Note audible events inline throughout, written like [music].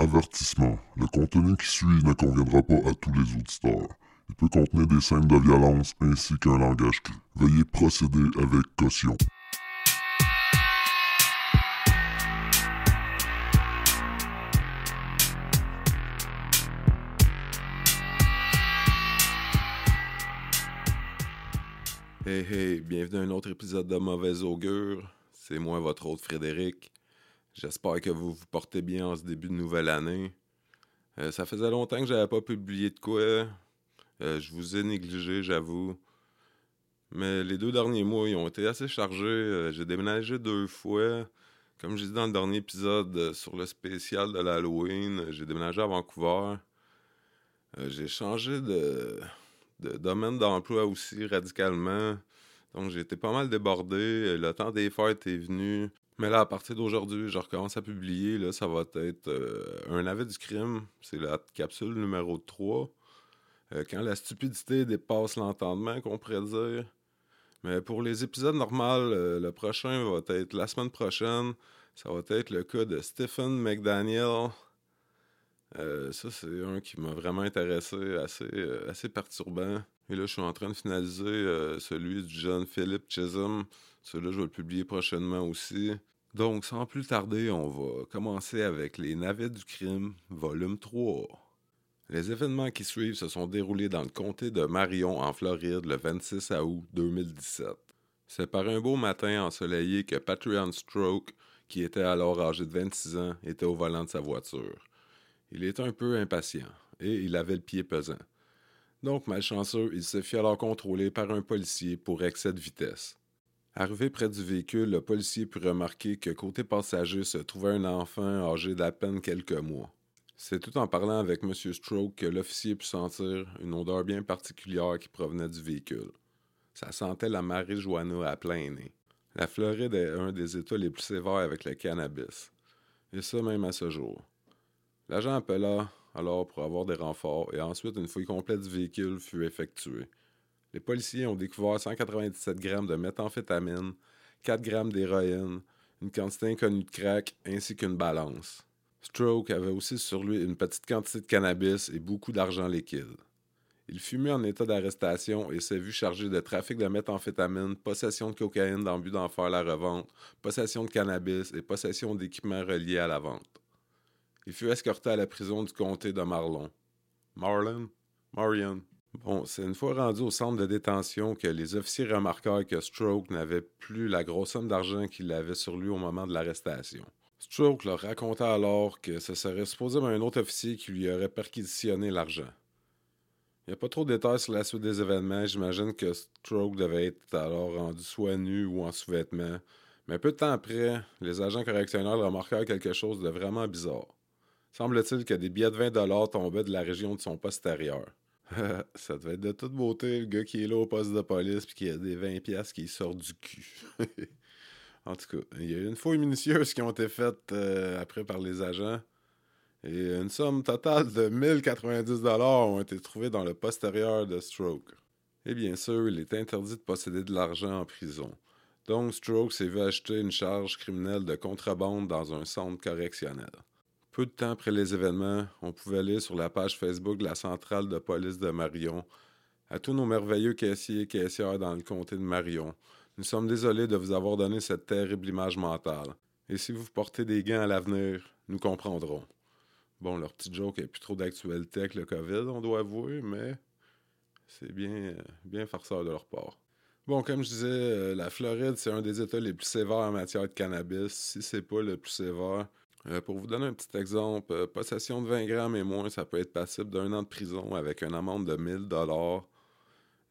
Avertissement. Le contenu qui suit ne conviendra pas à tous les auditeurs. Il peut contenir des scènes de violence ainsi qu'un langage cru. Veuillez procéder avec caution. Hey hey, bienvenue à un autre épisode de Mauvais Augure. C'est moi, votre hôte Frédéric. J'espère que vous vous portez bien en ce début de nouvelle année. Euh, ça faisait longtemps que j'avais pas publié de quoi. Euh, je vous ai négligé, j'avoue. Mais les deux derniers mois, ils ont été assez chargés. Euh, J'ai déménagé deux fois. Comme je disais dans le dernier épisode sur le spécial de l'Halloween, j'ai déménagé à Vancouver. J'ai changé de, de domaine d'emploi aussi radicalement. Donc j'ai été pas mal débordé. Le temps des fêtes est venu. Mais là, à partir d'aujourd'hui, je recommence à publier. Là, ça va être euh, un avis du crime. C'est la capsule numéro 3. Euh, quand la stupidité dépasse l'entendement, qu'on pourrait dire. Mais pour les épisodes normaux, euh, le prochain va être la semaine prochaine. Ça va être le cas de Stephen McDaniel. Ça, c'est un qui m'a vraiment intéressé, assez, assez perturbant. Et là, je suis en train de finaliser celui du jeune Philip Chisholm. Celui-là, je vais le publier prochainement aussi. Donc, sans plus tarder, on va commencer avec Les Navets du crime, volume 3. Les événements qui suivent se sont déroulés dans le comté de Marion, en Floride, le 26 août 2017. C'est par un beau matin ensoleillé que Patreon Stroke, qui était alors âgé de 26 ans, était au volant de sa voiture. Il était un peu impatient et il avait le pied pesant. Donc, malchanceux, il se fit alors contrôler par un policier pour excès de vitesse. Arrivé près du véhicule, le policier put remarquer que côté passager se trouvait un enfant âgé d'à peine quelques mois. C'est tout en parlant avec M. Stroke que l'officier put sentir une odeur bien particulière qui provenait du véhicule. Ça sentait la marijuana à plein nez. La Floride est un des États les plus sévères avec le cannabis. Et ça même à ce jour. L'agent appela alors pour avoir des renforts et ensuite une fouille complète du véhicule fut effectuée. Les policiers ont découvert 197 grammes de méthamphétamine, 4 grammes d'héroïne, une quantité inconnue de crack ainsi qu'une balance. Stroke avait aussi sur lui une petite quantité de cannabis et beaucoup d'argent liquide. Il fut mis en état d'arrestation et s'est vu chargé de trafic de méthamphétamine, possession de cocaïne dans le but d'en faire la revente, possession de cannabis et possession d'équipements reliés à la vente. Il fut escorté à la prison du comté de Marlon. Marlon? Marion. Bon, c'est une fois rendu au centre de détention que les officiers remarquèrent que Stroke n'avait plus la grosse somme d'argent qu'il avait sur lui au moment de l'arrestation. Stroke leur raconta alors que ce serait supposément un autre officier qui lui aurait perquisitionné l'argent. Il n'y a pas trop de détails sur la suite des événements. J'imagine que Stroke devait être alors rendu soit nu ou en sous-vêtements. Mais peu de temps après, les agents correctionnels remarquèrent quelque chose de vraiment bizarre. Semble-t-il que des billets de 20 tombaient de la région de son postérieur. [laughs] Ça devait être de toute beauté, le gars qui est là au poste de police puis qui a des 20 pièces qui sortent du cul. [laughs] en tout cas, il y a eu une fouille minutieuse qui ont été faites euh, après par les agents. Et une somme totale de 1090 ont été trouvées dans le postérieur de Stroke. Et bien sûr, il est interdit de posséder de l'argent en prison. Donc, Stroke s'est vu acheter une charge criminelle de contrebande dans un centre correctionnel. Peu de temps après les événements, on pouvait lire sur la page Facebook de la centrale de police de Marion À tous nos merveilleux caissiers et caissières dans le comté de Marion, nous sommes désolés de vous avoir donné cette terrible image mentale. Et si vous portez des gants à l'avenir, nous comprendrons. Bon, leur petit joke est plus trop d'actualité avec le COVID, on doit avouer, mais c'est bien, euh, bien farceur de leur part. Bon, comme je disais, euh, la Floride, c'est un des États les plus sévères en matière de cannabis, si c'est pas le plus sévère. Euh, pour vous donner un petit exemple, euh, possession de 20 grammes et moins, ça peut être passible d'un an de prison avec une amende de 1000 dollars.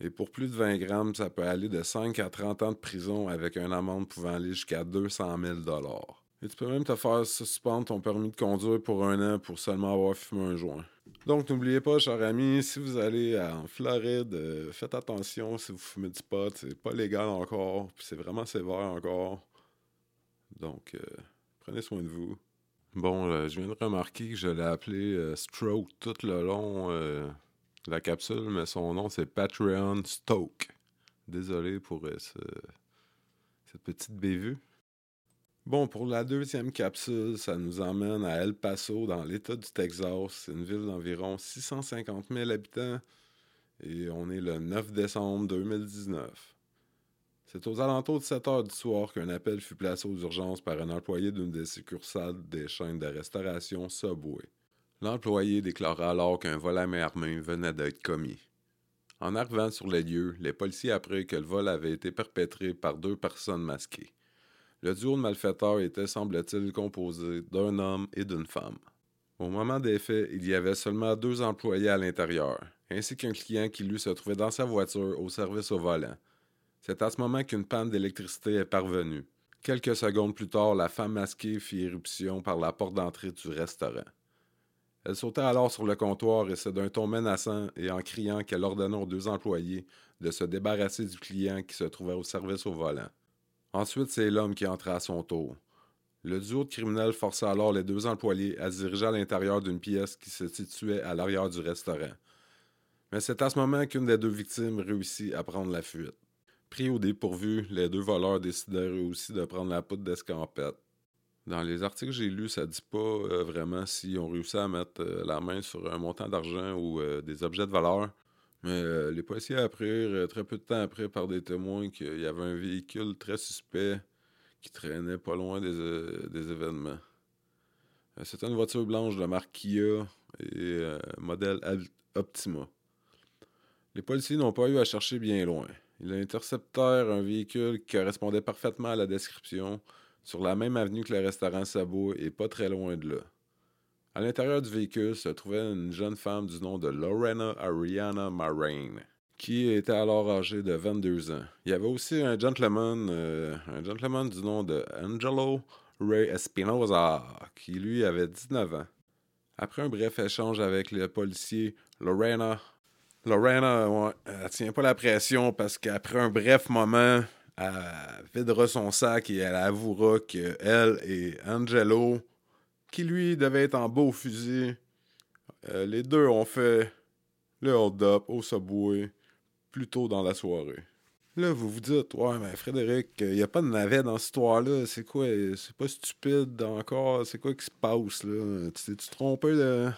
Et pour plus de 20 grammes, ça peut aller de 5 à 30 ans de prison avec une amende pouvant aller jusqu'à 200 000 dollars. Et tu peux même te faire suspendre ton permis de conduire pour un an pour seulement avoir fumé un joint. Donc n'oubliez pas, chers amis, si vous allez en Floride, euh, faites attention si vous fumez du pot, c'est pas légal encore, puis c'est vraiment sévère encore. Donc prenez soin de vous. Bon, euh, je viens de remarquer que je l'ai appelé euh, Stroke tout le long euh, de la capsule, mais son nom c'est Patreon Stoke. Désolé pour euh, ce- cette petite bévue. Bon, pour la deuxième capsule, ça nous emmène à El Paso, dans l'État du Texas. C'est une ville d'environ 650 000 habitants et on est le 9 décembre 2019. C'est aux alentours de 7 heures du soir qu'un appel fut placé aux urgences par un employé d'une des succursales des chaînes de restauration Subway. L'employé déclara alors qu'un vol à main armée venait d'être commis. En arrivant sur les lieux, les policiers apprirent que le vol avait été perpétré par deux personnes masquées. Le duo de malfaiteurs était, semble-t-il, composé d'un homme et d'une femme. Au moment des faits, il y avait seulement deux employés à l'intérieur, ainsi qu'un client qui lui se trouvait dans sa voiture au service au volant. C'est à ce moment qu'une panne d'électricité est parvenue. Quelques secondes plus tard, la femme masquée fit éruption par la porte d'entrée du restaurant. Elle sauta alors sur le comptoir et c'est d'un ton menaçant et en criant qu'elle ordonna aux deux employés de se débarrasser du client qui se trouvait au service au volant. Ensuite, c'est l'homme qui entra à son tour. Le duo de criminels força alors les deux employés à se diriger à l'intérieur d'une pièce qui se situait à l'arrière du restaurant. Mais c'est à ce moment qu'une des deux victimes réussit à prendre la fuite. Pris au dépourvu, les deux voleurs décidèrent aussi de prendre la poudre d'escampette. Dans les articles que j'ai lus, ça dit pas euh, vraiment si on réussit à mettre euh, la main sur un montant d'argent ou euh, des objets de valeur. Mais les policiers apprirent très peu de temps après par des témoins qu'il y avait un véhicule très suspect qui traînait pas loin des, des événements. C'était une voiture blanche de marque Kia et modèle Optima. Les policiers n'ont pas eu à chercher bien loin. Ils interceptèrent un véhicule qui correspondait parfaitement à la description sur la même avenue que le restaurant Sabo et pas très loin de là. À l'intérieur du véhicule se trouvait une jeune femme du nom de Lorena Ariana Marraine, qui était alors âgée de 22 ans. Il y avait aussi un gentleman, euh, un gentleman du nom de Angelo Ray Espinosa, qui lui avait 19 ans. Après un bref échange avec le policier, Lorena, Lorena, ouais, elle tient pas la pression parce qu'après un bref moment, elle videra son sac et elle avouera que elle et Angelo qui lui devait être en beau fusil. Euh, les deux ont fait le hold-up au subway plus tôt dans la soirée. Là, vous vous dites, ouais, mais Frédéric, il n'y a pas de navet dans cette histoire-là. C'est quoi C'est pas stupide encore? C'est quoi qui se passe là? Tu t'es-tu trompé de.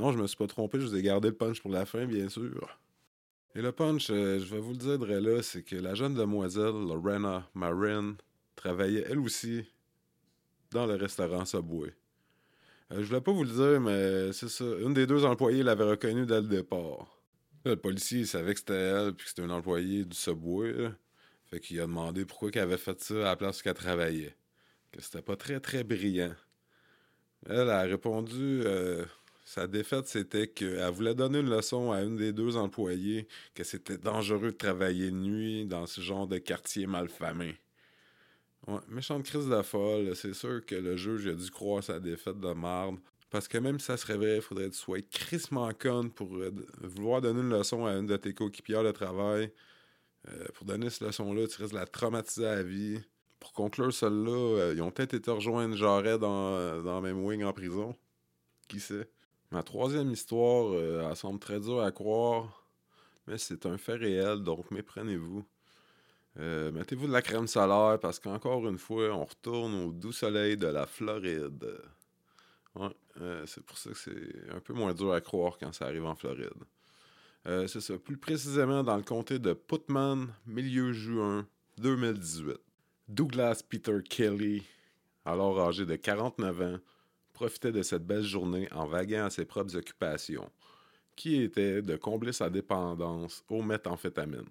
Non, je me suis pas trompé, je vous ai gardé le punch pour la fin, bien sûr. Et le punch, euh, je vais vous le dire de là, c'est que la jeune demoiselle, Lorena Marin, travaillait elle aussi dans le restaurant Subway. Euh, je voulais pas vous le dire, mais c'est ça. Une des deux employés l'avait reconnue dès le départ. Le policier il savait que c'était elle puis que c'était un employé du Subway. là. Fait qu'il a demandé pourquoi qu'elle avait fait ça à la place qu'elle travaillait. Que c'était pas très très brillant. Elle a répondu euh, sa défaite c'était qu'elle voulait donner une leçon à une des deux employés que c'était dangereux de travailler de nuit dans ce genre de quartier malfamé. Ouais, méchante crise de folle. C'est sûr que le juge a dû croire sa défaite de marde. Parce que même si ça serait vrai, il faudrait que tu sois crissement conne pour euh, vouloir donner une leçon à une de tes coéquipières de travail. Euh, pour donner cette leçon-là, tu risques de la traumatiser à vie. Pour conclure celle-là, euh, ils ont peut-être été rejoindre Jarret dans, dans la même wing en prison. Qui sait? Ma troisième histoire, euh, elle semble très dure à croire, mais c'est un fait réel, donc méprenez-vous. Euh, Mettez-vous de la crème solaire parce qu'encore une fois, on retourne au doux soleil de la Floride. Euh, c'est pour ça que c'est un peu moins dur à croire quand ça arrive en Floride. Euh, c'est ça, plus précisément dans le comté de Putman, milieu juin 2018. Douglas Peter Kelly, alors âgé de 49 ans, profitait de cette belle journée en vaguant à ses propres occupations, qui était de combler sa dépendance aux méthamphétamines.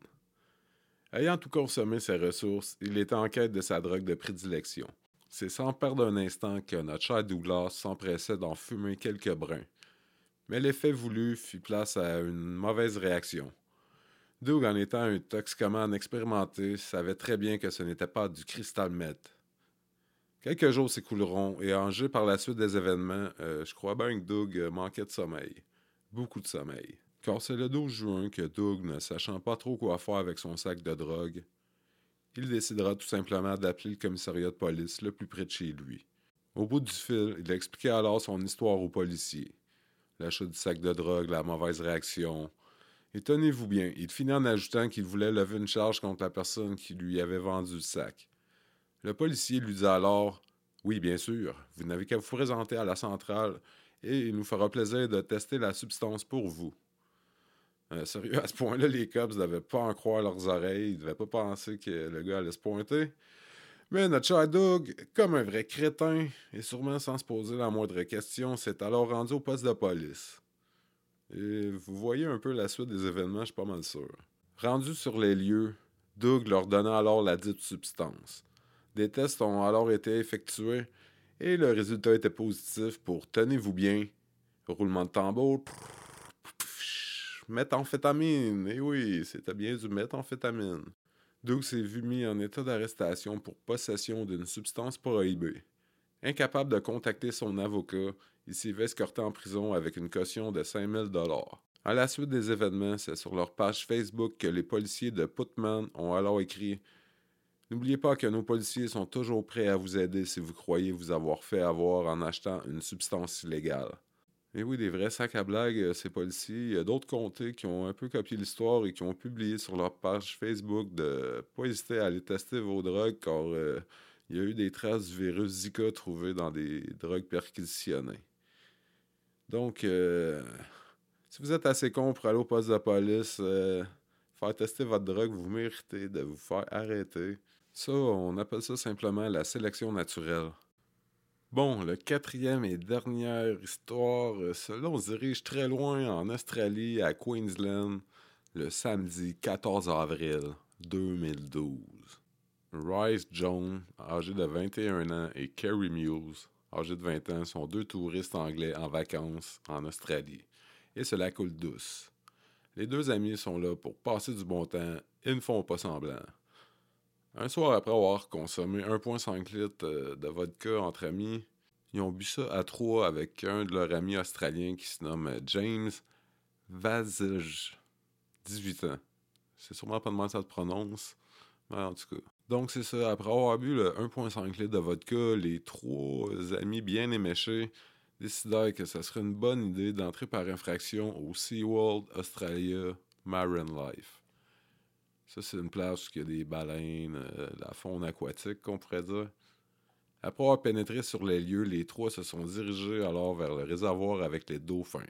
Ayant tout consommé ses ressources, il était en quête de sa drogue de prédilection. C'est sans perdre un instant que notre cher Douglas s'empressait d'en fumer quelques brins. Mais l'effet voulu fit place à une mauvaise réaction. Doug, en étant un toxicomane expérimenté, savait très bien que ce n'était pas du cristal meth. Quelques jours s'écouleront et en jeu par la suite des événements, euh, je crois bien que Doug euh, manquait de sommeil. Beaucoup de sommeil. Car c'est le 12 juin que Doug, ne sachant pas trop quoi faire avec son sac de drogue, il décidera tout simplement d'appeler le commissariat de police le plus près de chez lui. Au bout du fil, il expliquait alors son histoire aux policiers. L'achat du sac de drogue, la mauvaise réaction. Et tenez-vous bien, il finit en ajoutant qu'il voulait lever une charge contre la personne qui lui avait vendu le sac. Le policier lui dit alors Oui, bien sûr, vous n'avez qu'à vous présenter à la centrale et il nous fera plaisir de tester la substance pour vous. Euh, sérieux, à ce point-là, les cops ne devaient pas en croire leurs oreilles, ils ne devaient pas penser que le gars allait se pointer. Mais notre cher Doug, comme un vrai crétin, et sûrement sans se poser la moindre question, s'est alors rendu au poste de police. Et vous voyez un peu la suite des événements, je suis pas mal sûr. Rendu sur les lieux, Doug leur donna alors la dite substance. Des tests ont alors été effectués et le résultat était positif pour, tenez-vous bien, roulement de tambour, méthamphétamine. Et oui, c'était bien du méthamphétamine. Doug s'est vu mis en état d'arrestation pour possession d'une substance prohibée. Incapable de contacter son avocat, il s'est vu escorté en prison avec une caution de 5000 dollars. À la suite des événements, c'est sur leur page Facebook que les policiers de Putman ont alors écrit N'oubliez pas que nos policiers sont toujours prêts à vous aider si vous croyez vous avoir fait avoir en achetant une substance illégale. Et oui, des vrais sacs à blagues, euh, ces policiers. Il y a d'autres comtés qui ont un peu copié l'histoire et qui ont publié sur leur page Facebook de pas hésiter à aller tester vos drogues car euh, il y a eu des traces du virus Zika trouvées dans des drogues perquisitionnées. Donc, euh, si vous êtes assez con pour aller au poste de police, faire tester votre drogue, vous méritez de vous faire arrêter. Ça, on appelle ça simplement la sélection naturelle. Bon, le quatrième et dernière histoire, euh, cela on se dirige très loin en Australie, à Queensland, le samedi 14 avril 2012. Rice Jones, âgé de 21 ans, et Kerry Muse, âgé de 20 ans, sont deux touristes anglais en vacances en Australie. Et cela coule douce. Les deux amis sont là pour passer du bon temps et ne font pas semblant. Un soir après avoir consommé 1,5 litres euh, de vodka entre amis, ils ont bu ça à trois avec un de leurs amis australiens qui se nomme James Vazige, 18 ans. C'est sûrement pas de mal ça se prononce, mais en tout cas. Donc c'est ça, après avoir bu le 1,5 litres de vodka, les trois amis bien éméchés décidèrent que ce serait une bonne idée d'entrer par infraction au SeaWorld Australia Marine Life. Ça, c'est une place où il y a des baleines, euh, la faune aquatique, qu'on pourrait dire. Après avoir pénétré sur les lieux, les trois se sont dirigés alors vers le réservoir avec les dauphins.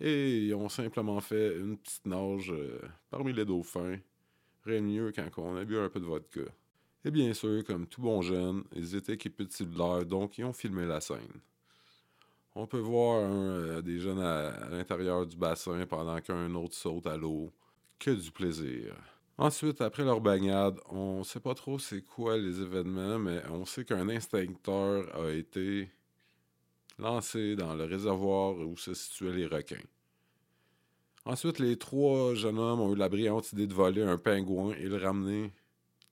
Et ils ont simplement fait une petite nage euh, parmi les dauphins. Rien de mieux quand on a bu un peu de vodka. Et bien sûr, comme tout bon jeune, ils étaient équipés de cellulaires, donc ils ont filmé la scène. On peut voir un euh, des jeunes à l'intérieur du bassin pendant qu'un autre saute à l'eau. Que du plaisir. Ensuite, après leur bagnade, on sait pas trop c'est quoi les événements, mais on sait qu'un instincteur a été lancé dans le réservoir où se situaient les requins. Ensuite, les trois jeunes hommes ont eu la brillante idée de voler un pingouin et le ramener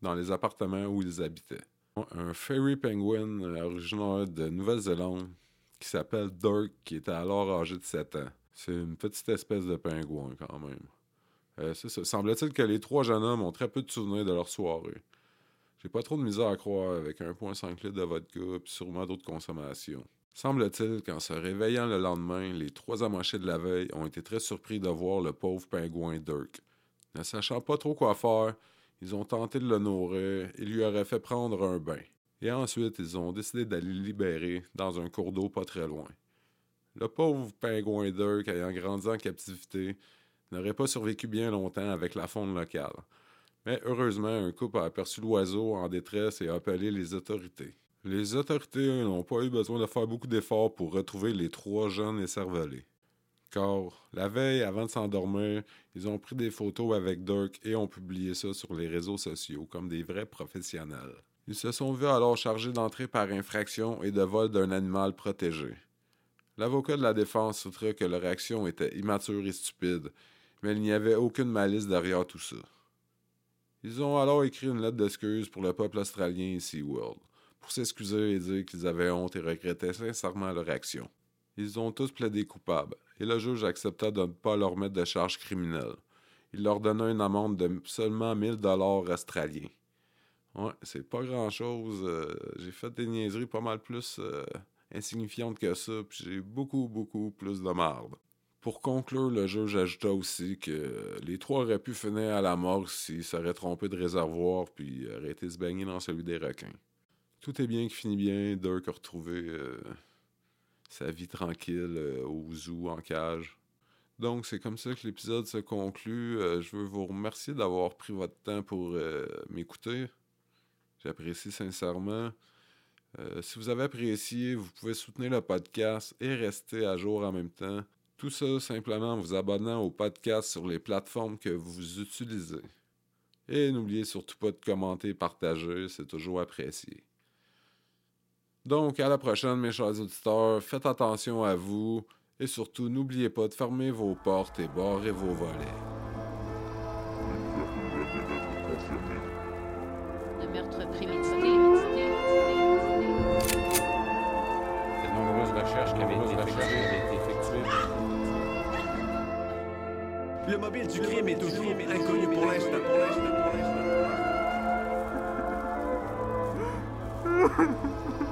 dans les appartements où ils habitaient. Un fairy penguin originaire de Nouvelle-Zélande qui s'appelle Dirk, qui était alors âgé de 7 ans. C'est une petite espèce de pingouin quand même. Euh, ça. Semble-t-il que les trois jeunes hommes ont très peu de souvenirs de leur soirée. J'ai pas trop de misère à croire avec 1,5 litre de vodka et sûrement d'autres consommations. Semble-t-il qu'en se réveillant le lendemain, les trois amochés de la veille ont été très surpris de voir le pauvre pingouin Dirk. Ne sachant pas trop quoi faire, ils ont tenté de le nourrir et lui auraient fait prendre un bain. Et ensuite, ils ont décidé d'aller le libérer dans un cours d'eau pas très loin. Le pauvre pingouin Dirk, ayant grandi en captivité, n'aurait pas survécu bien longtemps avec la faune locale. Mais heureusement, un couple a aperçu l'oiseau en détresse et a appelé les autorités. Les autorités n'ont pas eu besoin de faire beaucoup d'efforts pour retrouver les trois jeunes écervelés. Car, la veille, avant de s'endormir, ils ont pris des photos avec Dirk et ont publié ça sur les réseaux sociaux comme des vrais professionnels. Ils se sont vus alors chargés d'entrer par infraction et de vol d'un animal protégé. L'avocat de la défense soutient que leur action était immature et stupide mais il n'y avait aucune malice derrière tout ça. Ils ont alors écrit une lettre d'excuse pour le peuple australien et SeaWorld, pour s'excuser et dire qu'ils avaient honte et regrettaient sincèrement leur action. Ils ont tous plaidé coupables, et le juge accepta de ne pas leur mettre de charges criminelles. Il leur donna une amende de seulement 1000 dollars australiens. Ouais, c'est pas grand-chose. Euh, j'ai fait des niaiseries pas mal plus euh, insignifiantes que ça, puis j'ai beaucoup, beaucoup plus de marde. Pour conclure, le juge ajouta aussi que les trois auraient pu finir à la mort s'ils s'auraient trompés de réservoir puis auraient été se baigner dans celui des requins. Tout est bien qui finit bien. Dirk a retrouvé euh, sa vie tranquille euh, au zoo en cage. Donc, c'est comme ça que l'épisode se conclut. Euh, je veux vous remercier d'avoir pris votre temps pour m'écouter. J'apprécie sincèrement. si vous avez apprécié, vous pouvez soutenir le podcast et rester à jour en même temps. Tout ça simplement en vous abonnant au podcast sur les plateformes que vous utilisez. Et n'oubliez surtout pas de commenter et partager, c'est toujours apprécié. Donc, à la prochaine, mes chers auditeurs. Faites attention à vous et surtout, n'oubliez pas de fermer vos portes et barrer vos volets. Le meurtre prémédité. De nombreuses recherches qui avaient été Le mobile du crime est toujours inconnu pour l'instant. Pour l'instant, pour l'instant.